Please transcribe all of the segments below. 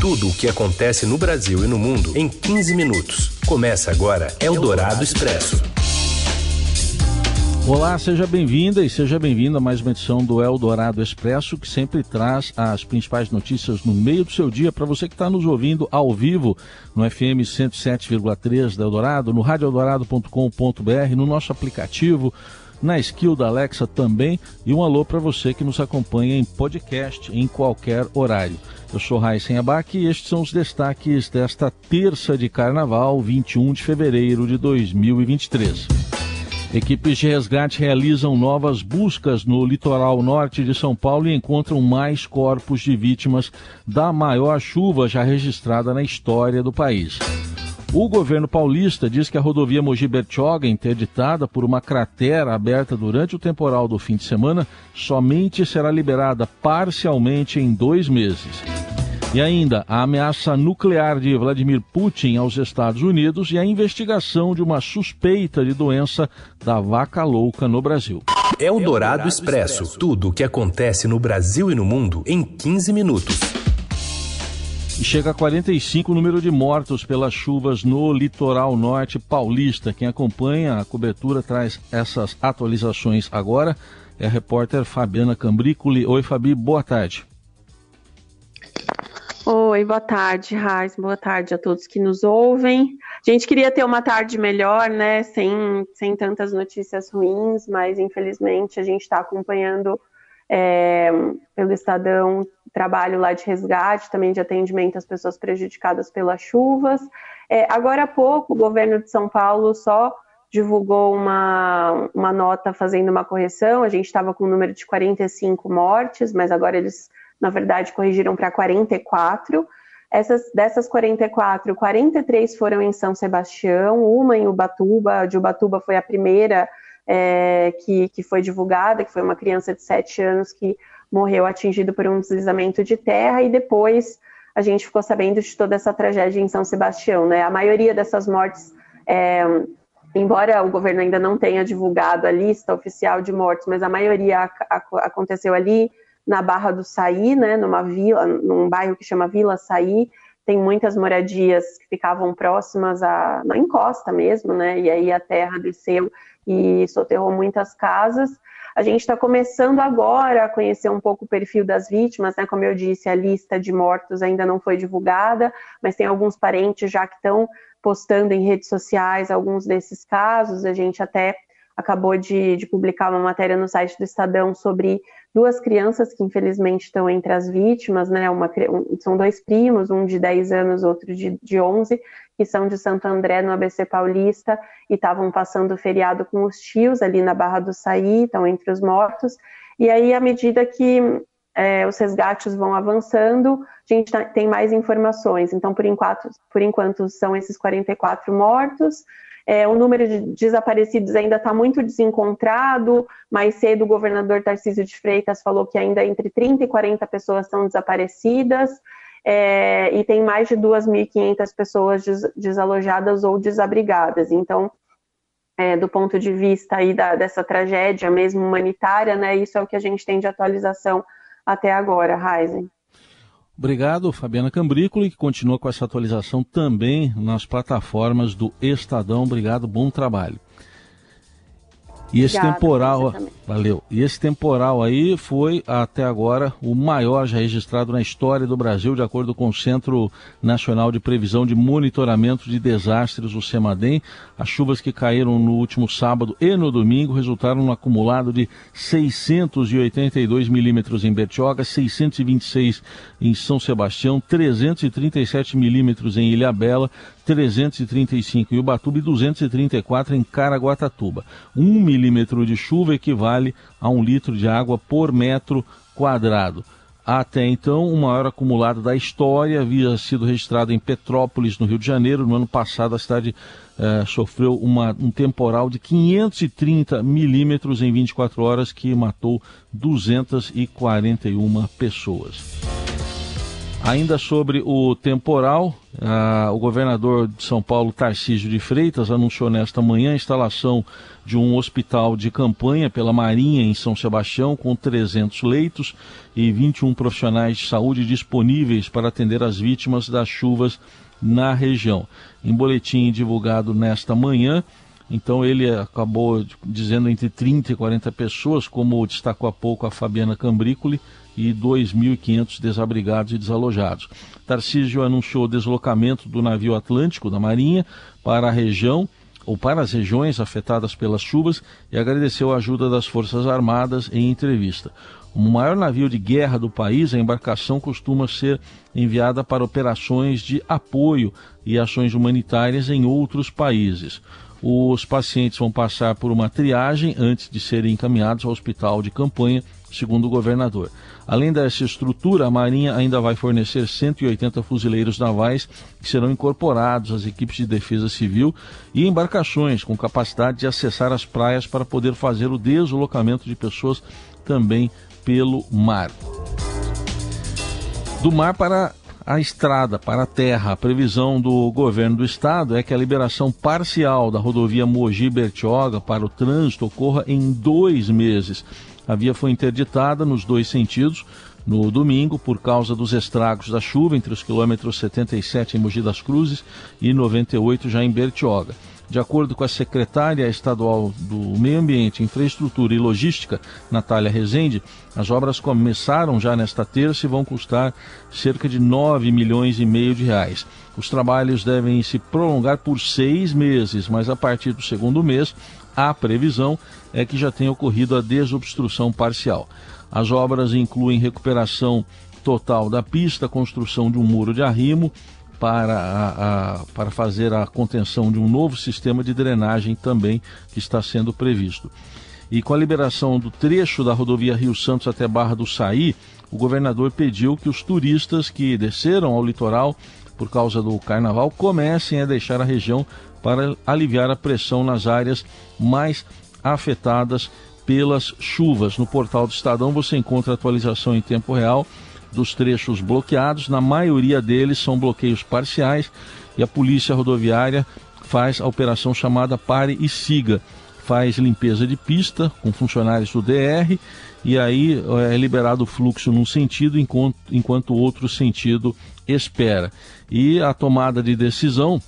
Tudo o que acontece no Brasil e no mundo em 15 minutos. Começa agora Eldorado Expresso. Olá, seja bem-vinda e seja bem-vindo a mais uma edição do Eldorado Expresso, que sempre traz as principais notícias no meio do seu dia para você que está nos ouvindo ao vivo no FM 107,3 da Eldorado, no radioeldorado.com.br, no nosso aplicativo na skill da Alexa também e um alô para você que nos acompanha em podcast em qualquer horário. Eu sou Raíssen Abac e estes são os destaques desta terça de carnaval, 21 de fevereiro de 2023. Equipes de resgate realizam novas buscas no litoral norte de São Paulo e encontram mais corpos de vítimas da maior chuva já registrada na história do país. O governo paulista diz que a rodovia Mogi Bertioga, interditada por uma cratera aberta durante o temporal do fim de semana, somente será liberada parcialmente em dois meses. E ainda a ameaça nuclear de Vladimir Putin aos Estados Unidos e a investigação de uma suspeita de doença da vaca louca no Brasil. É o Dourado Expresso tudo o que acontece no Brasil e no mundo em 15 minutos. E chega a 45 o número de mortos pelas chuvas no litoral norte paulista. Quem acompanha a cobertura traz essas atualizações agora. É a repórter Fabiana Cambricoli. Oi, Fabi, boa tarde. Oi, boa tarde, Raiz. Boa tarde a todos que nos ouvem. A gente queria ter uma tarde melhor, né? Sem, sem tantas notícias ruins, mas infelizmente a gente está acompanhando é, pelo Estadão trabalho lá de resgate, também de atendimento às pessoas prejudicadas pelas chuvas. É, agora há pouco, o governo de São Paulo só divulgou uma, uma nota fazendo uma correção. A gente estava com o um número de 45 mortes, mas agora eles, na verdade, corrigiram para 44. Essas, dessas 44, 43 foram em São Sebastião, uma em Ubatuba. De Ubatuba foi a primeira é, que, que foi divulgada, que foi uma criança de 7 anos que morreu atingido por um deslizamento de terra, e depois a gente ficou sabendo de toda essa tragédia em São Sebastião. Né? A maioria dessas mortes, é, embora o governo ainda não tenha divulgado a lista oficial de mortes, mas a maioria aconteceu ali na Barra do Saí, né, numa vila, num bairro que chama Vila Saí, tem muitas moradias que ficavam próximas à na encosta mesmo, né? E aí a terra desceu e soterrou muitas casas. A gente está começando agora a conhecer um pouco o perfil das vítimas, né? Como eu disse, a lista de mortos ainda não foi divulgada, mas tem alguns parentes já que estão postando em redes sociais alguns desses casos. A gente até acabou de, de, publicar uma matéria no site do Estadão sobre duas crianças que infelizmente estão entre as vítimas, né? Uma, um, são dois primos, um de 10 anos, outro de, de 11, que são de Santo André, no ABC Paulista, e estavam passando o feriado com os tios ali na Barra do Saí, estão entre os mortos. E aí, à medida que é, os resgates vão avançando, a gente tá, tem mais informações. Então, por enquanto, por enquanto são esses 44 mortos. É, o número de desaparecidos ainda está muito desencontrado. Mais cedo, o governador Tarcísio de Freitas falou que ainda entre 30 e 40 pessoas estão desaparecidas. É, e tem mais de 2.500 pessoas des desalojadas ou desabrigadas. Então, é, do ponto de vista aí da, dessa tragédia mesmo humanitária, né, isso é o que a gente tem de atualização até agora, Heisen. Obrigado, Fabiana Cambrícolo, que continua com essa atualização também nas plataformas do Estadão. Obrigado, bom trabalho. E esse Obrigada, temporal, valeu. E esse temporal aí foi até agora o maior já registrado na história do Brasil, de acordo com o Centro Nacional de Previsão de Monitoramento de Desastres, o CEMADEM. As chuvas que caíram no último sábado e no domingo resultaram no acumulado de 682 milímetros em Bertioga, 626 em São Sebastião, 337 milímetros em Ilhabela, 335 em Ubatuba e 234 em Caraguatatuba. Um milímetro de chuva equivale a um litro de água por metro quadrado. Até então, o maior acumulado da história havia sido registrado em Petrópolis, no Rio de Janeiro. No ano passado, a cidade eh, sofreu uma, um temporal de 530 milímetros em 24 horas, que matou 241 pessoas. Ainda sobre o temporal, o governador de São Paulo, Tarcísio de Freitas, anunciou nesta manhã a instalação de um hospital de campanha pela Marinha em São Sebastião, com 300 leitos e 21 profissionais de saúde disponíveis para atender as vítimas das chuvas na região. Em boletim divulgado nesta manhã, então ele acabou dizendo entre 30 e 40 pessoas, como destacou há pouco a Fabiana Cambrícoli, e 2.500 desabrigados e desalojados. Tarcísio anunciou o deslocamento do navio Atlântico da Marinha para a região ou para as regiões afetadas pelas chuvas e agradeceu a ajuda das Forças Armadas em entrevista. O maior navio de guerra do país, a embarcação costuma ser enviada para operações de apoio e ações humanitárias em outros países. Os pacientes vão passar por uma triagem antes de serem encaminhados ao hospital de campanha, segundo o governador. Além dessa estrutura, a Marinha ainda vai fornecer 180 fuzileiros navais que serão incorporados às equipes de defesa civil e embarcações com capacidade de acessar as praias para poder fazer o deslocamento de pessoas também pelo mar. Do mar para a estrada, para a terra. A previsão do governo do estado é que a liberação parcial da rodovia Mogi-Bertioga para o trânsito ocorra em dois meses. A via foi interditada nos dois sentidos no domingo por causa dos estragos da chuva entre os quilômetros 77 em Mogi das Cruzes e 98 já em Bertioga. De acordo com a secretária estadual do Meio Ambiente, Infraestrutura e Logística, Natália Rezende, as obras começaram já nesta terça e vão custar cerca de 9 milhões e meio de reais. Os trabalhos devem se prolongar por seis meses, mas a partir do segundo mês, a previsão é que já tenha ocorrido a desobstrução parcial. As obras incluem recuperação total da pista, construção de um muro de arrimo, para, a, a, para fazer a contenção de um novo sistema de drenagem também que está sendo previsto. E com a liberação do trecho da rodovia Rio Santos até Barra do Saí, o governador pediu que os turistas que desceram ao litoral por causa do carnaval comecem a deixar a região para aliviar a pressão nas áreas mais afetadas pelas chuvas. No portal do Estadão você encontra atualização em tempo real dos trechos bloqueados, na maioria deles são bloqueios parciais e a polícia rodoviária faz a operação chamada Pare e Siga. Faz limpeza de pista com funcionários do DR e aí é liberado o fluxo num sentido enquanto, enquanto outro sentido espera. E a tomada de decisão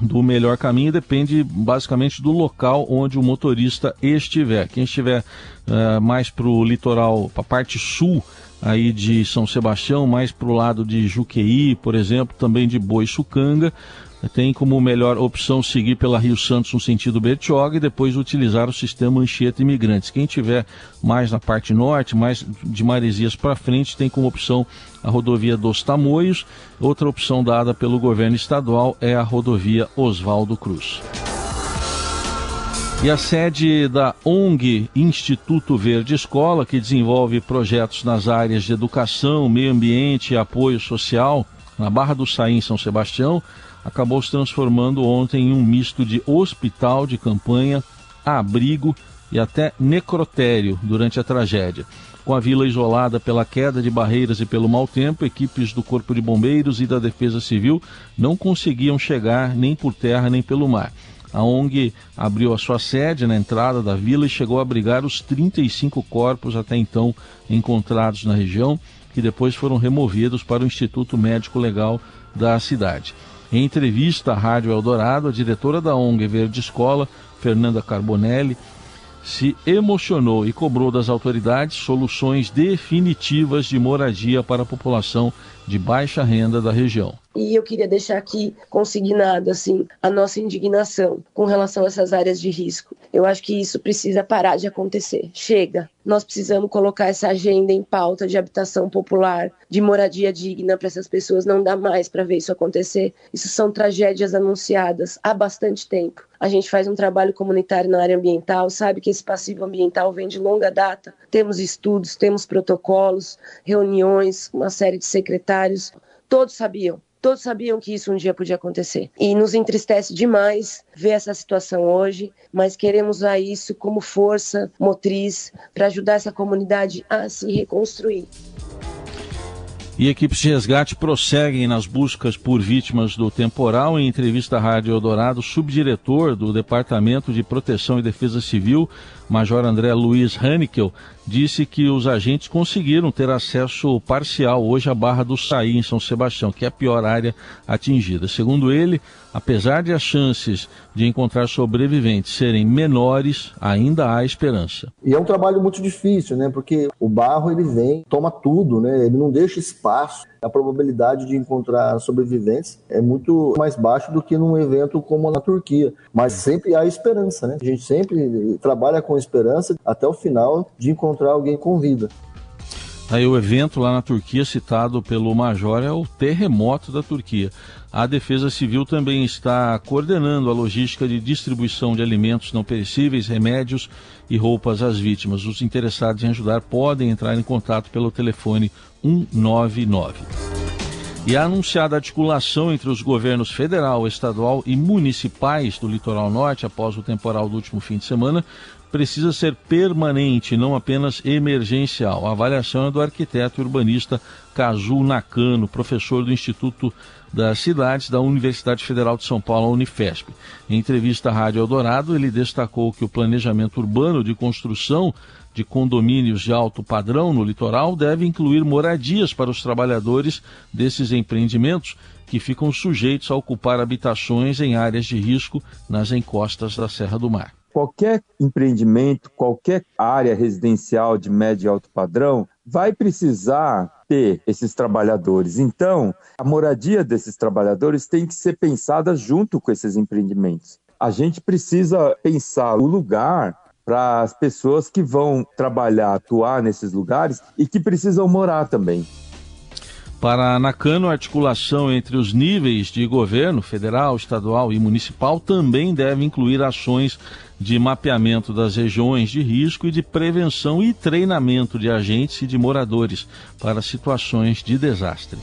do melhor caminho depende basicamente do local onde o motorista estiver. Quem estiver uh, mais para o litoral, para a parte sul aí de São Sebastião, mais para o lado de Juqueí, por exemplo, também de Boiçucanga. Tem como melhor opção seguir pela Rio Santos no sentido Bertioga e depois utilizar o sistema Anchieta Imigrantes. Quem tiver mais na parte norte, mais de Maresias para frente, tem como opção a rodovia dos Tamoios. Outra opção dada pelo governo estadual é a rodovia Oswaldo Cruz. E a sede da ONG Instituto Verde Escola, que desenvolve projetos nas áreas de educação, meio ambiente e apoio social, na Barra do Saí, em São Sebastião, acabou se transformando ontem em um misto de hospital de campanha, abrigo e até necrotério durante a tragédia. Com a vila isolada pela queda de barreiras e pelo mau tempo, equipes do Corpo de Bombeiros e da Defesa Civil não conseguiam chegar nem por terra nem pelo mar. A ONG abriu a sua sede na entrada da vila e chegou a abrigar os 35 corpos até então encontrados na região, que depois foram removidos para o Instituto Médico Legal da cidade. Em entrevista à Rádio Eldorado, a diretora da ONG Verde Escola, Fernanda Carbonelli, se emocionou e cobrou das autoridades soluções definitivas de moradia para a população de baixa renda da região. E eu queria deixar aqui consignado assim a nossa indignação com relação a essas áreas de risco. Eu acho que isso precisa parar de acontecer. Chega. Nós precisamos colocar essa agenda em pauta de habitação popular, de moradia digna para essas pessoas. Não dá mais para ver isso acontecer. Isso são tragédias anunciadas há bastante tempo. A gente faz um trabalho comunitário na área ambiental, sabe que esse passivo ambiental vem de longa data. Temos estudos, temos protocolos, reuniões, uma série de secretários. Todos sabiam Todos sabiam que isso um dia podia acontecer. E nos entristece demais ver essa situação hoje, mas queremos usar isso como força motriz para ajudar essa comunidade a se reconstruir. E equipes de resgate prosseguem nas buscas por vítimas do temporal. Em entrevista à Rádio Eldorado, subdiretor do Departamento de Proteção e Defesa Civil, Major André Luiz Hanickel, disse que os agentes conseguiram ter acesso parcial hoje à Barra do Saí, em São Sebastião, que é a pior área atingida. Segundo ele, apesar de as chances de encontrar sobreviventes serem menores, ainda há esperança. E é um trabalho muito difícil, né? Porque o barro ele vem, toma tudo, né? Ele não deixa espaço. A probabilidade de encontrar sobreviventes é muito mais baixa do que num evento como na Turquia. Mas sempre há esperança, né? A gente sempre trabalha esperança até o final de encontrar alguém com vida. Aí o evento lá na Turquia citado pelo Major é o terremoto da Turquia. A Defesa Civil também está coordenando a logística de distribuição de alimentos não perecíveis, remédios e roupas às vítimas. Os interessados em ajudar podem entrar em contato pelo telefone 199. E a anunciada articulação entre os governos federal, estadual e municipais do litoral norte após o temporal do último fim de semana precisa ser permanente, não apenas emergencial. A avaliação é do arquiteto urbanista Kazu Nakano, professor do Instituto das Cidades da Universidade Federal de São Paulo, a Unifesp. Em entrevista à Rádio Eldorado, ele destacou que o planejamento urbano de construção de condomínios de alto padrão no litoral deve incluir moradias para os trabalhadores desses empreendimentos que ficam sujeitos a ocupar habitações em áreas de risco nas encostas da Serra do Mar qualquer empreendimento, qualquer área residencial de médio e alto padrão vai precisar ter esses trabalhadores. Então, a moradia desses trabalhadores tem que ser pensada junto com esses empreendimentos. A gente precisa pensar o lugar para as pessoas que vão trabalhar, atuar nesses lugares e que precisam morar também. Para Nakano, a articulação entre os níveis de governo, federal, estadual e municipal, também deve incluir ações de mapeamento das regiões de risco e de prevenção e treinamento de agentes e de moradores para situações de desastre.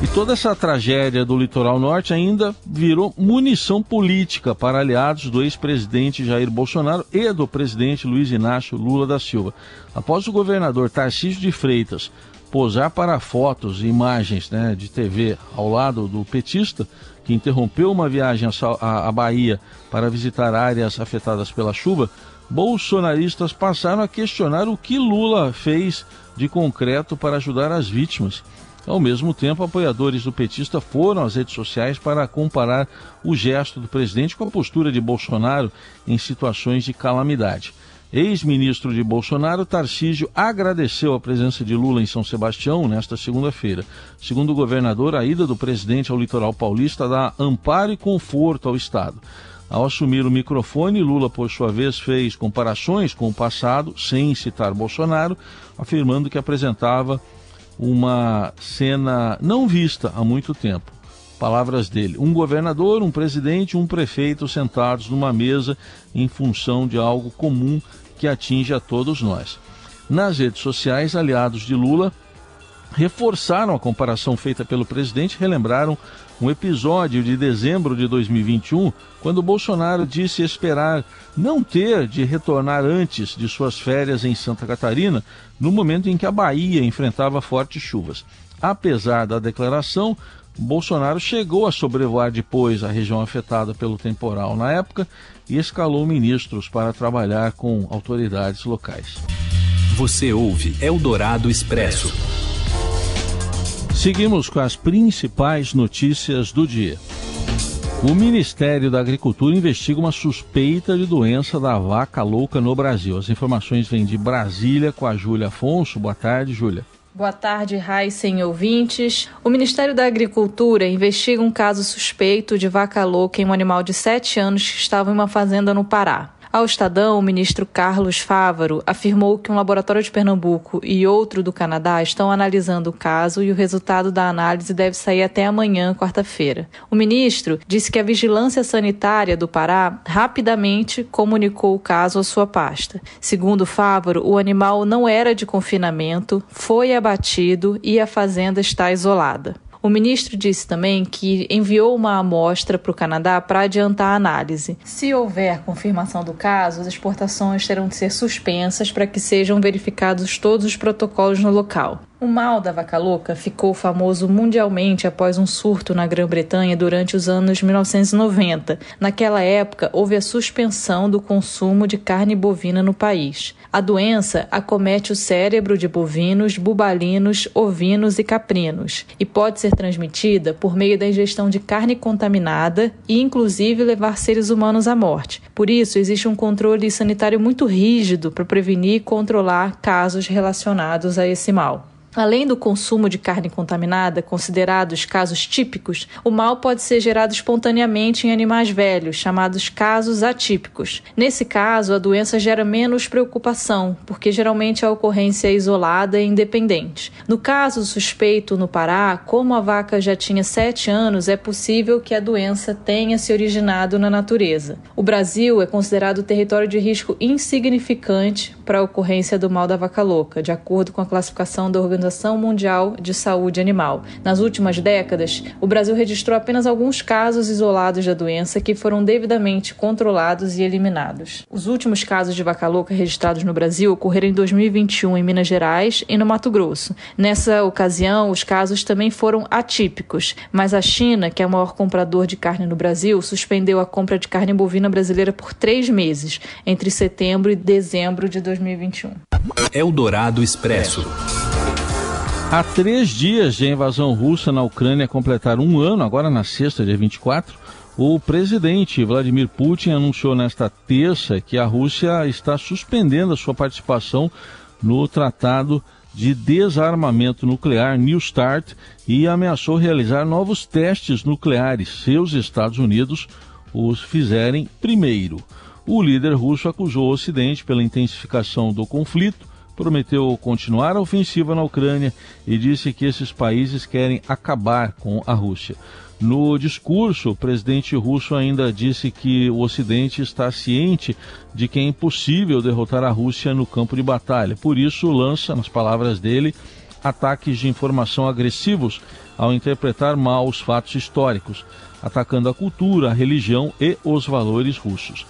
E toda essa tragédia do litoral norte ainda virou munição política para aliados do ex-presidente Jair Bolsonaro e do presidente Luiz Inácio Lula da Silva. Após o governador Tarcísio de Freitas posar para fotos e imagens né, de TV ao lado do petista, que interrompeu uma viagem à Bahia para visitar áreas afetadas pela chuva, bolsonaristas passaram a questionar o que Lula fez de concreto para ajudar as vítimas. Ao mesmo tempo, apoiadores do petista foram às redes sociais para comparar o gesto do presidente com a postura de Bolsonaro em situações de calamidade. Ex-ministro de Bolsonaro, Tarcísio, agradeceu a presença de Lula em São Sebastião nesta segunda-feira. Segundo o governador, a ida do presidente ao litoral paulista dá amparo e conforto ao Estado. Ao assumir o microfone, Lula, por sua vez, fez comparações com o passado, sem citar Bolsonaro, afirmando que apresentava uma cena não vista há muito tempo. Palavras dele: um governador, um presidente, um prefeito sentados numa mesa em função de algo comum que atinge a todos nós. Nas redes sociais, aliados de Lula reforçaram a comparação feita pelo presidente, relembraram um episódio de dezembro de 2021, quando Bolsonaro disse esperar não ter de retornar antes de suas férias em Santa Catarina, no momento em que a Bahia enfrentava fortes chuvas. Apesar da declaração, Bolsonaro chegou a sobrevoar depois a região afetada pelo temporal na época e escalou ministros para trabalhar com autoridades locais. Você ouve Eldorado Expresso. Seguimos com as principais notícias do dia. O Ministério da Agricultura investiga uma suspeita de doença da vaca louca no Brasil. As informações vêm de Brasília com a Júlia Afonso. Boa tarde, Júlia. Boa tarde, Raíssen ouvintes. O Ministério da Agricultura investiga um caso suspeito de vaca louca em um animal de 7 anos que estava em uma fazenda no Pará. Ao Estadão, o ministro Carlos Fávaro afirmou que um laboratório de Pernambuco e outro do Canadá estão analisando o caso e o resultado da análise deve sair até amanhã, quarta-feira. O ministro disse que a Vigilância Sanitária do Pará rapidamente comunicou o caso à sua pasta. Segundo Fávaro, o animal não era de confinamento, foi abatido e a fazenda está isolada. O ministro disse também que enviou uma amostra para o Canadá para adiantar a análise. Se houver confirmação do caso, as exportações terão de ser suspensas para que sejam verificados todos os protocolos no local. O mal da vaca louca ficou famoso mundialmente após um surto na Grã-Bretanha durante os anos 1990. Naquela época, houve a suspensão do consumo de carne bovina no país. A doença acomete o cérebro de bovinos, bubalinos, ovinos e caprinos e pode ser transmitida por meio da ingestão de carne contaminada e, inclusive, levar seres humanos à morte. Por isso, existe um controle sanitário muito rígido para prevenir e controlar casos relacionados a esse mal. Além do consumo de carne contaminada, considerados casos típicos, o mal pode ser gerado espontaneamente em animais velhos, chamados casos atípicos. Nesse caso, a doença gera menos preocupação, porque geralmente a ocorrência é isolada e independente. No caso suspeito no Pará, como a vaca já tinha 7 anos, é possível que a doença tenha se originado na natureza. O Brasil é considerado território de risco insignificante para a ocorrência do mal da vaca louca, de acordo com a classificação da Organização Mundial de Saúde Animal. Nas últimas décadas, o Brasil registrou apenas alguns casos isolados da doença que foram devidamente controlados e eliminados. Os últimos casos de vaca louca registrados no Brasil ocorreram em 2021 em Minas Gerais e no Mato Grosso. Nessa ocasião, os casos também foram atípicos, mas a China, que é o maior comprador de carne no Brasil, suspendeu a compra de carne bovina brasileira por três meses, entre setembro e dezembro de 2021. Eldorado Expresso. Há três dias de invasão russa na Ucrânia completar um ano, agora na sexta, dia 24, o presidente Vladimir Putin anunciou nesta terça que a Rússia está suspendendo a sua participação no Tratado de Desarmamento Nuclear New START e ameaçou realizar novos testes nucleares se os Estados Unidos os fizerem primeiro. O líder russo acusou o Ocidente pela intensificação do conflito prometeu continuar a ofensiva na Ucrânia e disse que esses países querem acabar com a Rússia. No discurso, o presidente russo ainda disse que o Ocidente está ciente de que é impossível derrotar a Rússia no campo de batalha. Por isso, lança, nas palavras dele, ataques de informação agressivos ao interpretar mal os fatos históricos, atacando a cultura, a religião e os valores russos.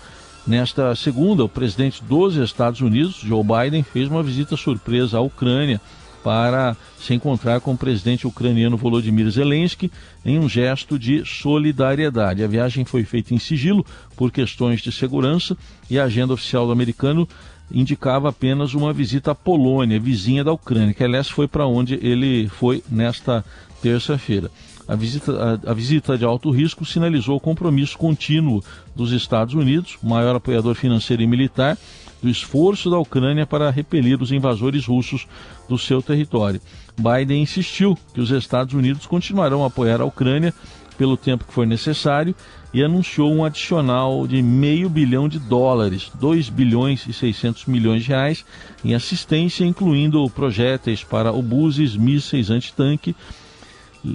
Nesta segunda, o presidente dos Estados Unidos, Joe Biden, fez uma visita surpresa à Ucrânia para se encontrar com o presidente ucraniano Volodymyr Zelensky em um gesto de solidariedade. A viagem foi feita em sigilo por questões de segurança e a agenda oficial do americano indicava apenas uma visita à Polônia, vizinha da Ucrânia, que aliás foi para onde ele foi nesta terça-feira. A visita, a, a visita de alto risco sinalizou o compromisso contínuo dos Estados Unidos, maior apoiador financeiro e militar, do esforço da Ucrânia para repelir os invasores russos do seu território. Biden insistiu que os Estados Unidos continuarão a apoiar a Ucrânia pelo tempo que for necessário e anunciou um adicional de meio bilhão de dólares, 2 bilhões e 600 milhões de reais, em assistência, incluindo projéteis para obuses, mísseis antitanque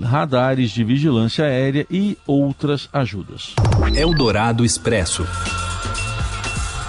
radares de vigilância aérea e outras ajudas. Eldorado Expresso.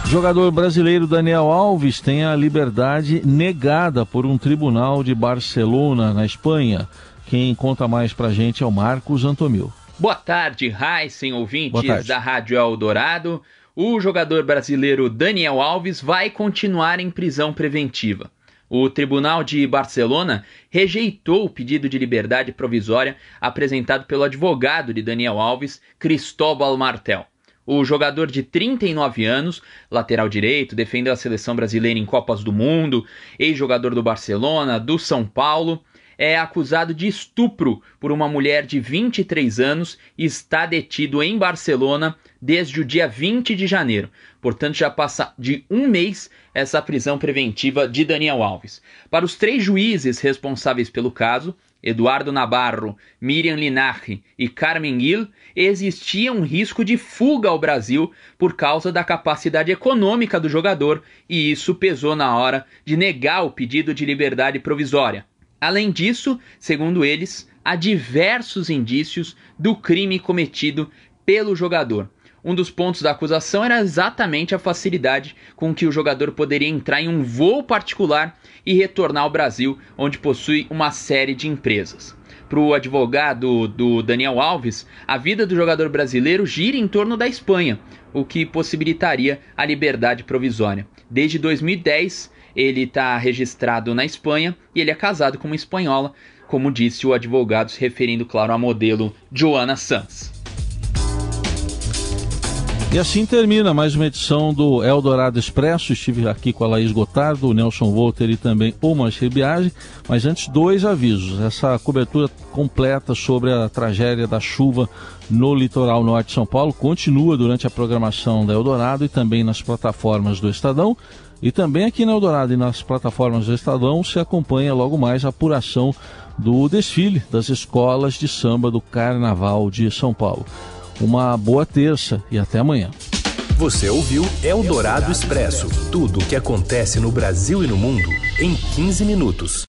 Jogador brasileiro Daniel Alves tem a liberdade negada por um tribunal de Barcelona, na Espanha. Quem conta mais pra gente é o Marcos Antomil. Boa tarde, Heisen, ouvintes tarde. da Rádio Eldorado. O jogador brasileiro Daniel Alves vai continuar em prisão preventiva. O Tribunal de Barcelona rejeitou o pedido de liberdade provisória apresentado pelo advogado de Daniel Alves, Cristóbal Martel. O jogador de 39 anos, lateral direito, defendeu a seleção brasileira em Copas do Mundo, ex-jogador do Barcelona, do São Paulo, é acusado de estupro por uma mulher de 23 anos e está detido em Barcelona desde o dia 20 de janeiro. Portanto, já passa de um mês essa prisão preventiva de Daniel Alves. Para os três juízes responsáveis pelo caso, Eduardo Nabarro, Miriam Linarri e Carmen Gil, existia um risco de fuga ao Brasil por causa da capacidade econômica do jogador e isso pesou na hora de negar o pedido de liberdade provisória. Além disso, segundo eles, há diversos indícios do crime cometido pelo jogador. Um dos pontos da acusação era exatamente a facilidade com que o jogador poderia entrar em um voo particular e retornar ao Brasil, onde possui uma série de empresas. Para o advogado do Daniel Alves, a vida do jogador brasileiro gira em torno da Espanha, o que possibilitaria a liberdade provisória. Desde 2010, Ele está registrado na Espanha e ele é casado com uma espanhola, como disse o advogado, se referindo, claro, à modelo Joana Sanz. E assim termina mais uma edição do Eldorado Expresso. Estive aqui com a Laís Gotardo, o Nelson Volter e também o Mancher Biagi. Mas antes, dois avisos. Essa cobertura completa sobre a tragédia da chuva no litoral norte de São Paulo continua durante a programação da Eldorado e também nas plataformas do Estadão. E também aqui na Eldorado e nas plataformas do Estadão se acompanha logo mais a apuração do desfile das escolas de samba do Carnaval de São Paulo. Uma boa terça e até amanhã. Você ouviu Eldorado Expresso tudo o que acontece no Brasil e no mundo em 15 minutos.